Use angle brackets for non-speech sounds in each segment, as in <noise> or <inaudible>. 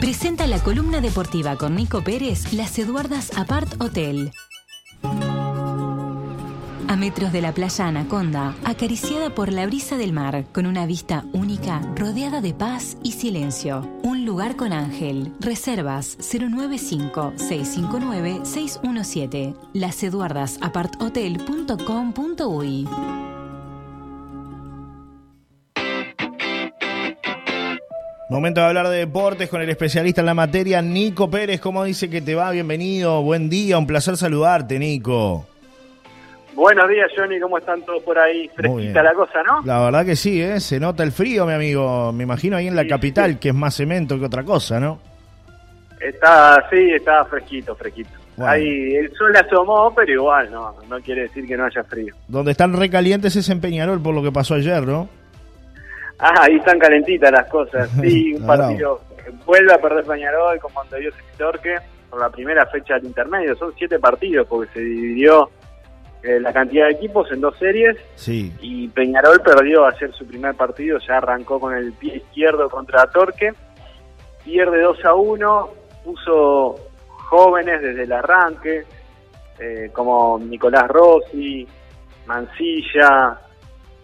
presenta la columna deportiva con Nico Pérez, Las Eduardas Apart Hotel. A metros de la playa Anaconda, acariciada por la brisa del mar, con una vista única, rodeada de paz y silencio. Un lugar con ángel. Reservas 095-659-617. Laseduardasaparthotel.com.uy Momento de hablar de deportes con el especialista en la materia, Nico Pérez. ¿Cómo dice que te va? Bienvenido, buen día, un placer saludarte, Nico. Buenos días, Johnny, ¿cómo están todos por ahí? Fresquita la cosa, ¿no? La verdad que sí, ¿eh? se nota el frío, mi amigo. Me imagino ahí en la capital, que es más cemento que otra cosa, ¿no? Está, sí, está fresquito, fresquito. Ahí el sol asomó, pero igual, no, no quiere decir que no haya frío. Donde están recalientes es en Peñarol por lo que pasó ayer, ¿no? Ah, ahí están calentitas las cosas. Sí, <laughs> un partido. Vuelve a perder Peñarol con Montevideo Torque por la primera fecha del intermedio. Son siete partidos porque se dividió eh, la cantidad de equipos en dos series. Sí. Y Peñarol perdió a hacer su primer partido. Ya arrancó con el pie izquierdo contra Torque. Pierde 2 a 1. Puso jóvenes desde el arranque, eh, como Nicolás Rossi, Mancilla,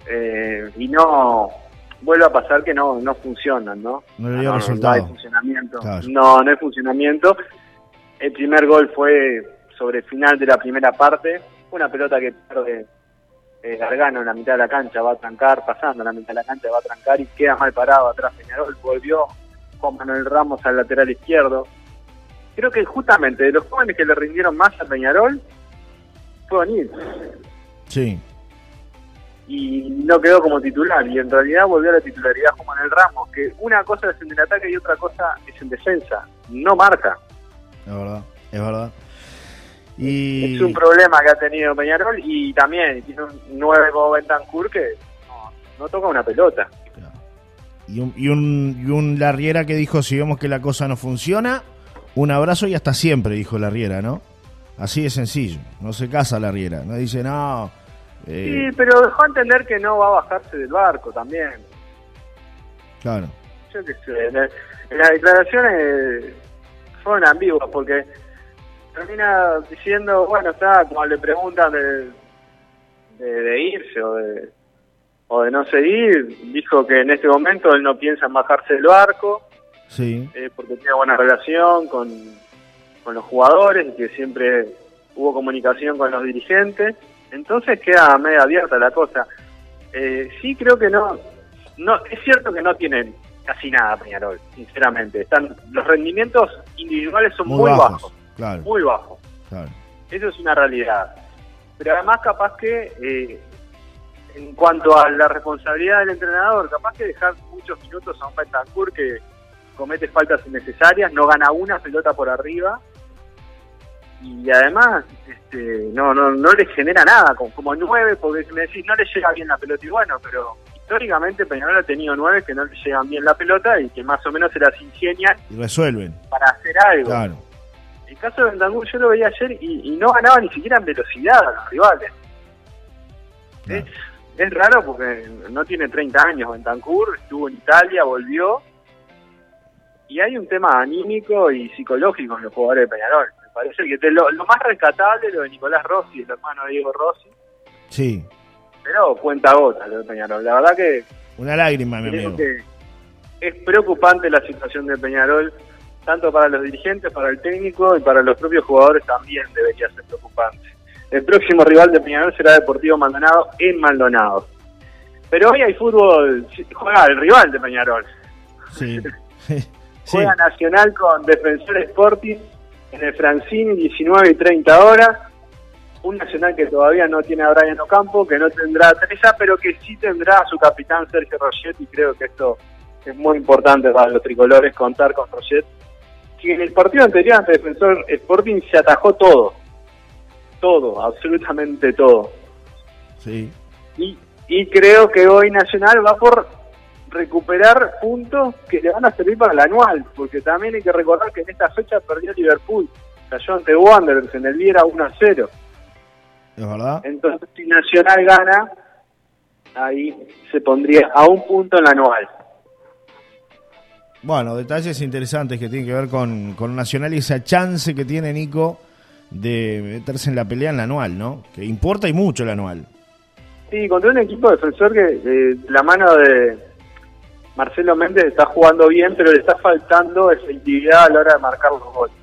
eh, y no vuelve a pasar que no no funcionan, ¿no? No le dio resultado. No hay funcionamiento. No, no hay funcionamiento. El primer gol fue sobre el final de la primera parte, una pelota que pierde eh, Gargano en la mitad de la cancha, va a trancar, pasando en la mitad de la cancha, va a trancar y queda mal parado atrás Peñarol, volvió Juan Manuel Ramos al lateral izquierdo. Creo que justamente de los jóvenes que le rindieron más a Peñarol fue O'Neill. Sí, y no quedó como titular y en realidad volvió a la titularidad como en el Ramos, que una cosa es en el ataque y otra cosa es en defensa, no marca. Es verdad, es verdad. Y... Es un problema que ha tenido Peñarol y también tiene un 9 como Bentancur que no, toca una pelota. Y un, y, un, y un Larriera que dijo, si vemos que la cosa no funciona, un abrazo y hasta siempre, dijo Larriera, ¿no? Así de sencillo, no se casa Larriera, no dice, no, Sí, eh, pero dejó entender que no va a bajarse del barco también. Claro. Yo qué sé, las declaraciones fueron ambiguas porque termina diciendo, bueno, está, como le preguntan de, de, irse o de, o de no seguir, dijo que en este momento él no piensa en bajarse del barco, sí. Eh, porque tiene buena relación con, con los jugadores y que siempre hubo comunicación con los dirigentes entonces queda medio abierta la cosa. Eh, sí creo que no, no, es cierto que no tienen casi nada Peñarol, sinceramente. Están, los rendimientos individuales son muy, bajos, muy bajos. Eso es una realidad. Pero además capaz que eh, en cuanto a la responsabilidad del entrenador, capaz que dejar muchos minutos a un Bentancur que comete faltas innecesarias, no gana una pelota por arriba y además este, no, no, no le genera nada, como, como nueve, porque me decís, no le llega bien la pelota, y bueno, pero históricamente Peñarol ha tenido nueve que no le llegan bien la pelota y que más o menos se las ingenian y resuelven para hacer algo. Claro. El caso de Bentancur yo lo veía ayer y, no ganaba ni siquiera en velocidad a los rivales. Es, es raro porque no tiene 30 años Bentancur, estuvo en Italia, volvió y hay un tema anímico y psicológico en los jugadores de Peñarol parece que lo, más rescatable lo de Nicolás Rossi, el hermano de Diego Rossi. Sí. Pero cuenta gota lo de Peñarol. La verdad que. Una lágrima, mi amigo. es preocupante la situación de Peñarol, tanto para los dirigentes, para el técnico y para los propios jugadores también debería ser preocupante. El próximo rival de Peñarol será Deportivo Maldonado en Maldonado. Pero hoy hay fútbol, juega el rival de Peñarol. Sí. <laughs> <laughs> juega Nacional con Defensor Sporting en el Francini 19 y 30 horas. Un Nacional que todavía no tiene a Brian Ocampo, que no tendrá a Teresa, pero que sí tendrá a su capitán Sergio Roget, y creo que esto es muy importante para los tricolores contar con Roget. Que en el partido anterior ante Defensor Sporting se atajó todo. Todo, absolutamente todo. Sí. Y, y creo que hoy Nacional va por recuperar puntos que le van a servir para el anual, porque también hay que recordar que en esta fecha perdió Liverpool, cayó ante Wanderers en el Viera 1 a 0. ¿Es verdad? Entonces, si Nacional gana, ahí se pondría a un punto en el anual. Bueno, detalles interesantes que tienen que ver con, con Nacional y esa chance que tiene Nico de meterse en la pelea en la anual, ¿no? Que importa y mucho el anual. Sí, contra un equipo defensor que eh, la mano de Marcelo Méndez está jugando bien, pero le está faltando efectividad a la hora de marcar los goles.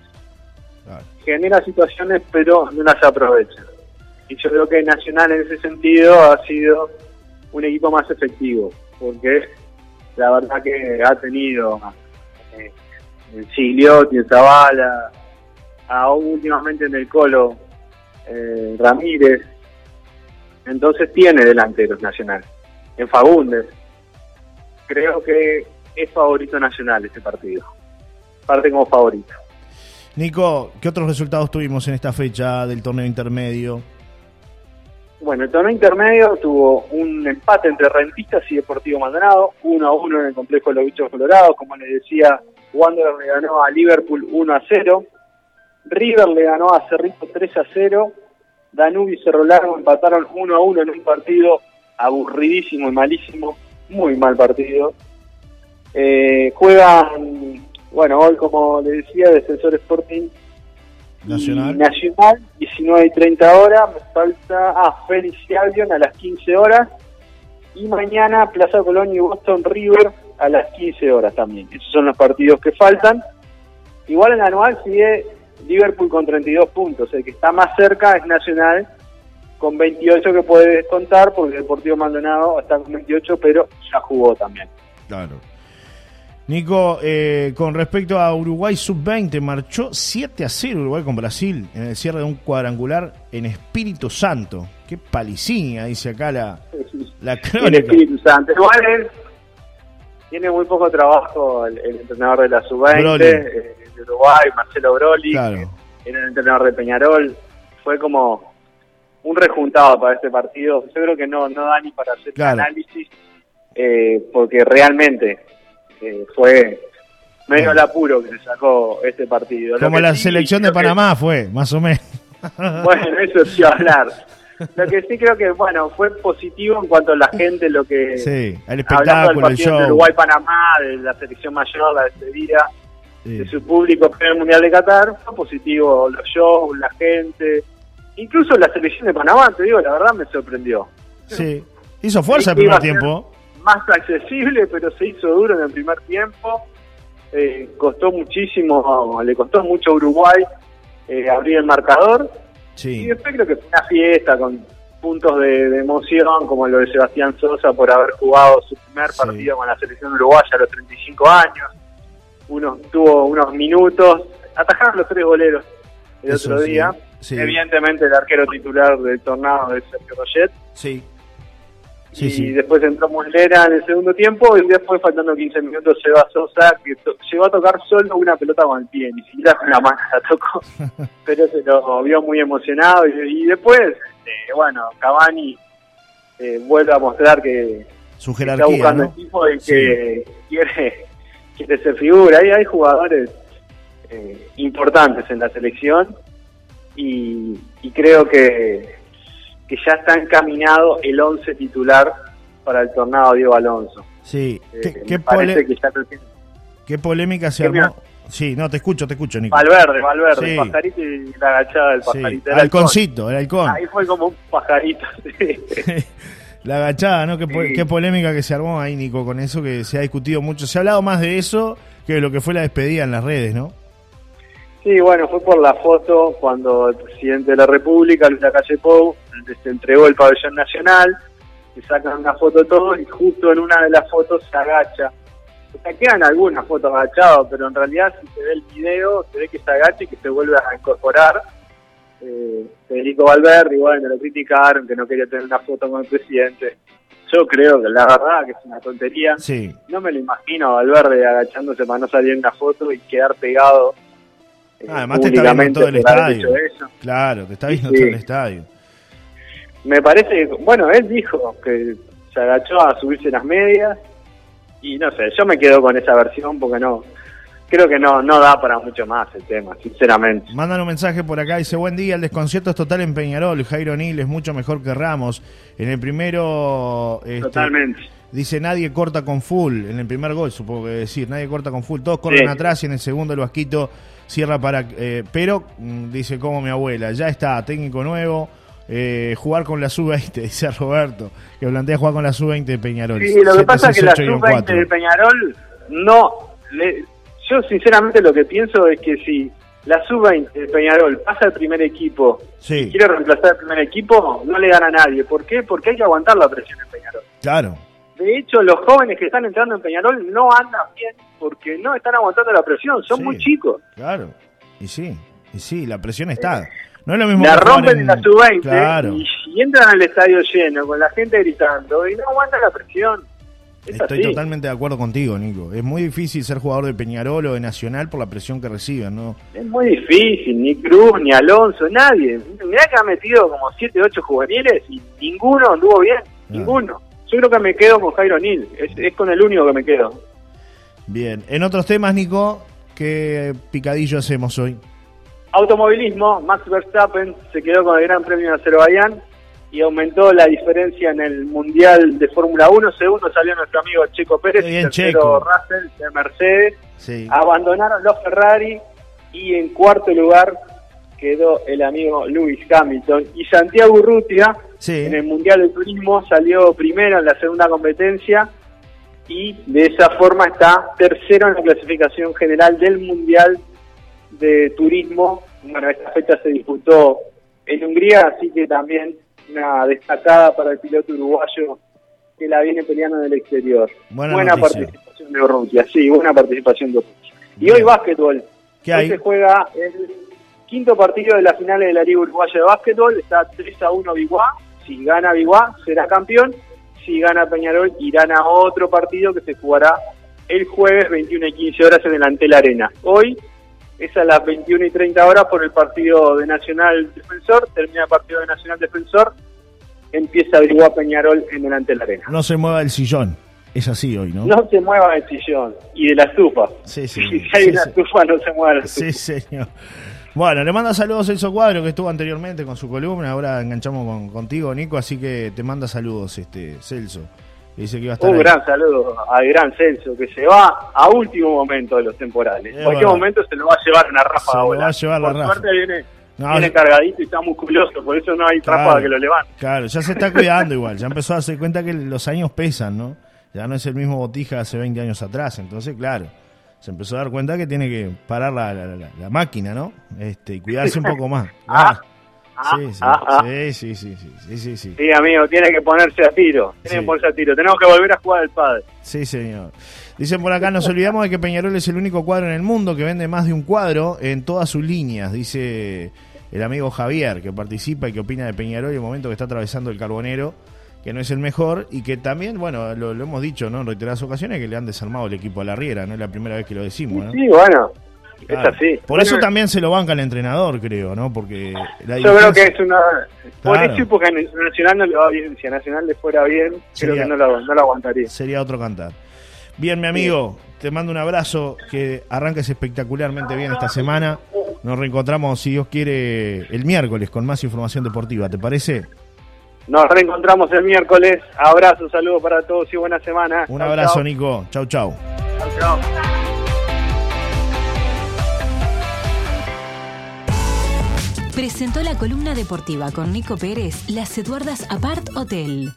Genera situaciones, pero no las aprovecha. Y yo creo que Nacional en ese sentido ha sido un equipo más efectivo, porque la verdad que ha tenido eh, Sigliotti, Zavala, aún últimamente en el Colo, eh, Ramírez, entonces tiene delanteros nacionales. En Fagundes, creo que es favorito nacional este partido. Parte como favorito. Nico, ¿qué otros resultados tuvimos en esta fecha del torneo intermedio? Bueno, el torneo intermedio tuvo un empate entre Rentistas y Deportivo Maldonado, 1 a 1 en el complejo de los Bichos Colorados. Como les decía, Wanderers le ganó a Liverpool 1 a 0. River le ganó a Cerrito 3 a 0. Danubio y Cerro Largo empataron 1 a 1 en un partido aburridísimo y malísimo. Muy mal partido. Eh, juegan, bueno, hoy como les decía, Defensor Sporting Nacional. Nacional, 19 y 30 horas. Me falta. Ah, Félix y Albion a las 15 horas. Y mañana Plaza Colón y Boston River a las 15 horas también. Esos son los partidos que faltan. Igual en anual sigue Liverpool con 32 puntos. El que está más cerca es Nacional con 28 que puede descontar porque el Deportivo Maldonado está con 28 pero ya jugó también. Claro. Nico, eh, con respecto a Uruguay Sub-20, marchó 7 a 0 Uruguay con Brasil en el cierre de un cuadrangular en Espíritu Santo. Qué paliciña, dice acá la, la crónica. Espíritu Santo. Igual tiene muy poco trabajo el, entrenador de la Sub-20 eh, de Uruguay, Marcelo Broly, era el entrenador de Peñarol. Fue como un rejuntado para este partido. Yo creo que no, no da ni para hacer análisis, eh, porque realmente fue medio al apuro que se sacó este partido. Como la selección de Panamá fue, más o menos. <laughs> Bueno, eso sí hablar. Lo que sí creo que, bueno, fue positivo en cuanto a la gente, lo que... Sí, el espectáculo, el show. De Uruguay-Panamá, de la selección mayor, la despedida, de su público en el Mundial de Qatar, fue positivo los shows, la gente, incluso la selección de Panamá, te digo, la verdad me sorprendió. Sí, hizo fuerza el primer tiempo más accesible, pero se hizo duro en el primer tiempo. Eh, costó muchísimo, le costó mucho a Uruguay eh, abrir el marcador. Y después creo que fue una fiesta con puntos de, emoción, como lo de Sebastián Sosa por haber jugado su primer partido con la selección uruguaya a los 35 años. Uno tuvo unos minutos, atajaron los tres goleros el otro día. Evidentemente el arquero titular del tornado de Sergio Roget. Sí. Y después entró Muslera en el segundo tiempo y después faltando 15 minutos se va Sosa que llegó a tocar solo una pelota con el pie, ni siquiera con la mano la tocó, <laughs> pero se lo vio muy emocionado y, después, este, bueno, Cavani eh, vuelve a mostrar que su jerarquía, está buscando el equipo y que quiere, quiere ser figura. Ahí hay jugadores eh, importantes en la selección y creo que que ya está encaminado el 11 titular para el tornado Diego Alonso. Sí, eh, ¿Qué, ¿qué, polémica se armó? Sí, no, te escucho, te escucho, Nico. Valverde, Valverde, el pajarito y la agachada del pajarito. El halconcito, el halcón. Ahí fue como un pajarito, <laughs> <laughs> La agachada, ¿no? Qué, qué, polémica que se armó ahí, Nico, con eso que se ha discutido mucho. Se ha hablado más de eso que de lo que fue la despedida en las redes, ¿no? Sí, bueno, fue por la foto cuando el presidente de la República, Luis Lacalle Pou, se entregó el pabellón nacional, se sacan una foto todos y justo en una de las fotos se agacha. O sea, quedan algunas fotos agachadas, pero en realidad si se ve el video, se ve que se agacha y que se vuelve a incorporar. Eh, Federico Valverde, igual me lo criticaron, que no quería tener una foto con el presidente. Yo creo que la verdad que es una tontería. Sí. No me lo imagino a Valverde agachándose para no salir en una foto y quedar pegado. Eh, además te está viendo todo el estadio. Claro, te está viendo todo el estadio me parece, bueno, él dijo que se agachó a subirse las medias y no sé, yo me quedo con esa versión porque no, creo que no, no da para mucho más el tema, sinceramente. Mandan un mensaje por acá, dice, buen día, el desconcierto es total en Peñarol, Jairo Nil es mucho mejor que Ramos. En el primero... Este, Totalmente. Dice, nadie corta con full. En el primer gol, supongo que decir, nadie corta con full. Todos corren Sí. atrás y en el segundo el Vasquito cierra para... eh, pero, mm, dice como mi abuela, ya está, técnico nuevo. eh, jugar con la sub-20, <laughs> dice Roberto, que plantea jugar con la sub-20 de Peñarol. Sí, lo que pasa es que la 768 sub-20 4. de Peñarol no... le- yo sinceramente lo que pienso es que si la sub-20 de Peñarol pasa al primer equipo Sí. y quiere reemplazar al primer equipo, no le gana a nadie. ¿Por qué? Porque hay que aguantar la presión en Peñarol. Claro, De hecho, los jóvenes que están entrando en Peñarol no andan bien porque no están aguantando la presión, son Sí. muy chicos. claro. Y sí, y sí, la presión está. No es lo mismo La rompen en la en- sub-20 Claro. y, y entran al estadio lleno, con la gente gritando y no aguantan la presión. Es Estoy así. totalmente de acuerdo contigo, Nico. Es muy difícil ser jugador de Peñarol o de Nacional por la presión que reciben, ¿no? Es muy difícil, ni Cruz, ni Alonso, nadie. Mirá que ha metido como 7, 8 juveniles y ninguno anduvo bien, ninguno. Yo creo que me quedo con Jairo Nil, es, es con el único que me quedo. Bien. En otros temas, Nico, ¿qué picadillo hacemos hoy? Automovilismo, Max Verstappen se quedó con el Gran Premio de Azerbaiyán y aumentó la diferencia en el Mundial de Fórmula 1. Segundo salió nuestro amigo Checo Pérez, bien, tercero Checo. Russell de Mercedes. Sí. Abandonaron los Ferrari y en cuarto lugar quedó el amigo Lewis Hamilton. Y Santiago Urrutia Sí. en el Mundial de Turismo salió primero en la segunda competencia y de esa forma está tercero en la clasificación general del Mundial de Turismo. Bueno, esta fecha se disputó en Hungría, así que también una destacada para el piloto uruguayo que la viene peleando en el exterior. Buena participación de Urrutia, sí, buena participación de Urrutia. Y Bien. hoy básquetbol. ¿Qué Hoy hay? se juega el quinto partido de las finales de la Liga Uruguaya de Básquetbol. Está 3 a 1 Biguá. Si gana Biguá, será campeón. Si gana Peñarol, irán a otro partido que se jugará el jueves 21 y 15 horas en el Antel Arena. Hoy es a las 21 y 30 horas por el partido de Nacional Defensor. Termina el partido de Nacional Defensor. Empieza Biguá Peñarol en el Antel Arena. No se mueva el sillón. Es así hoy, ¿no? No se mueva el sillón y de la estufa. Sí, sí. <laughs> Si hay sí, una sí. estufa, no se mueva la estufa. Sí, señor. Bueno, le manda saludos Celso Cuadro, que estuvo anteriormente con su columna. Ahora enganchamos con, contigo, Nico, así que te manda saludos, este Celso. Dice que iba a estar Un ahí. gran saludo al gran Celso, que se va a último momento de los temporales. Es En cualquier momento se lo va a llevar una ráfaga Se lo va a llevar la Por ráfaga. suerte viene, No, viene cargadito y está musculoso, por eso no hay Claro. ráfaga que lo levante. Claro, ya se está <laughs> cuidando igual. Ya empezó a darse cuenta que los años pesan, ¿no? Ya no es el mismo botija hace 20 años atrás. Entonces, claro, se empezó a dar cuenta que tiene que parar la, la- la- la máquina, ¿no? Este, y cuidarse un poco más. <laughs> Ah, Ah, sí, sí, ah, ah. sí, sí, sí, sí, sí, sí, sí. Sí, amigo, tiene que ponerse a tiro. Tiene que ponerse a tiro. Tenemos que volver a jugar al padre. Sí, señor. Dicen por acá, nos olvidamos de que Peñarol es el único cuadro en el mundo que vende más de un cuadro en todas sus líneas, dice el amigo Javier, que participa y que opina de Peñarol y el momento que está atravesando el Carbonero, que no es el mejor y que también, bueno, lo, lo hemos dicho ¿no? en reiteradas ocasiones, que le han desarmado el equipo a la Riera, no es la primera vez que lo decimos. ¿no? Sí, bueno, Claro. es así. Por eso también se lo banca el entrenador, creo, ¿no? Porque la Yo creo que es una. Por eso porque a Nacional no le va bien. Si a Nacional le fuera bien, Sería- creo que no lo, no lo aguantaría. sería otro cantar. Bien, mi amigo, te mando un abrazo, que arranques espectacularmente bien esta semana. Nos reencontramos, si Dios quiere, el miércoles con más información deportiva, ¿te parece? Nos reencontramos el miércoles. Abrazo, saludos para todos y buena semana. Un Chau, abrazo, chau. Nico. Chau, chau. Chau, chau. Presentó la columna deportiva con Nico Pérez, Las Eduardas Apart Hotel.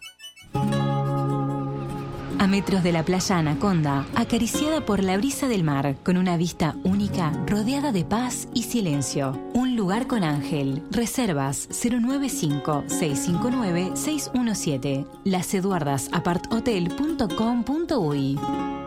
A metros de la playa Anaconda, acariciada por la brisa del mar, con una vista única, rodeada de paz y silencio. Lugar con ángel. Reservas 095-659-617. Laseduardasaparthotel.com.uy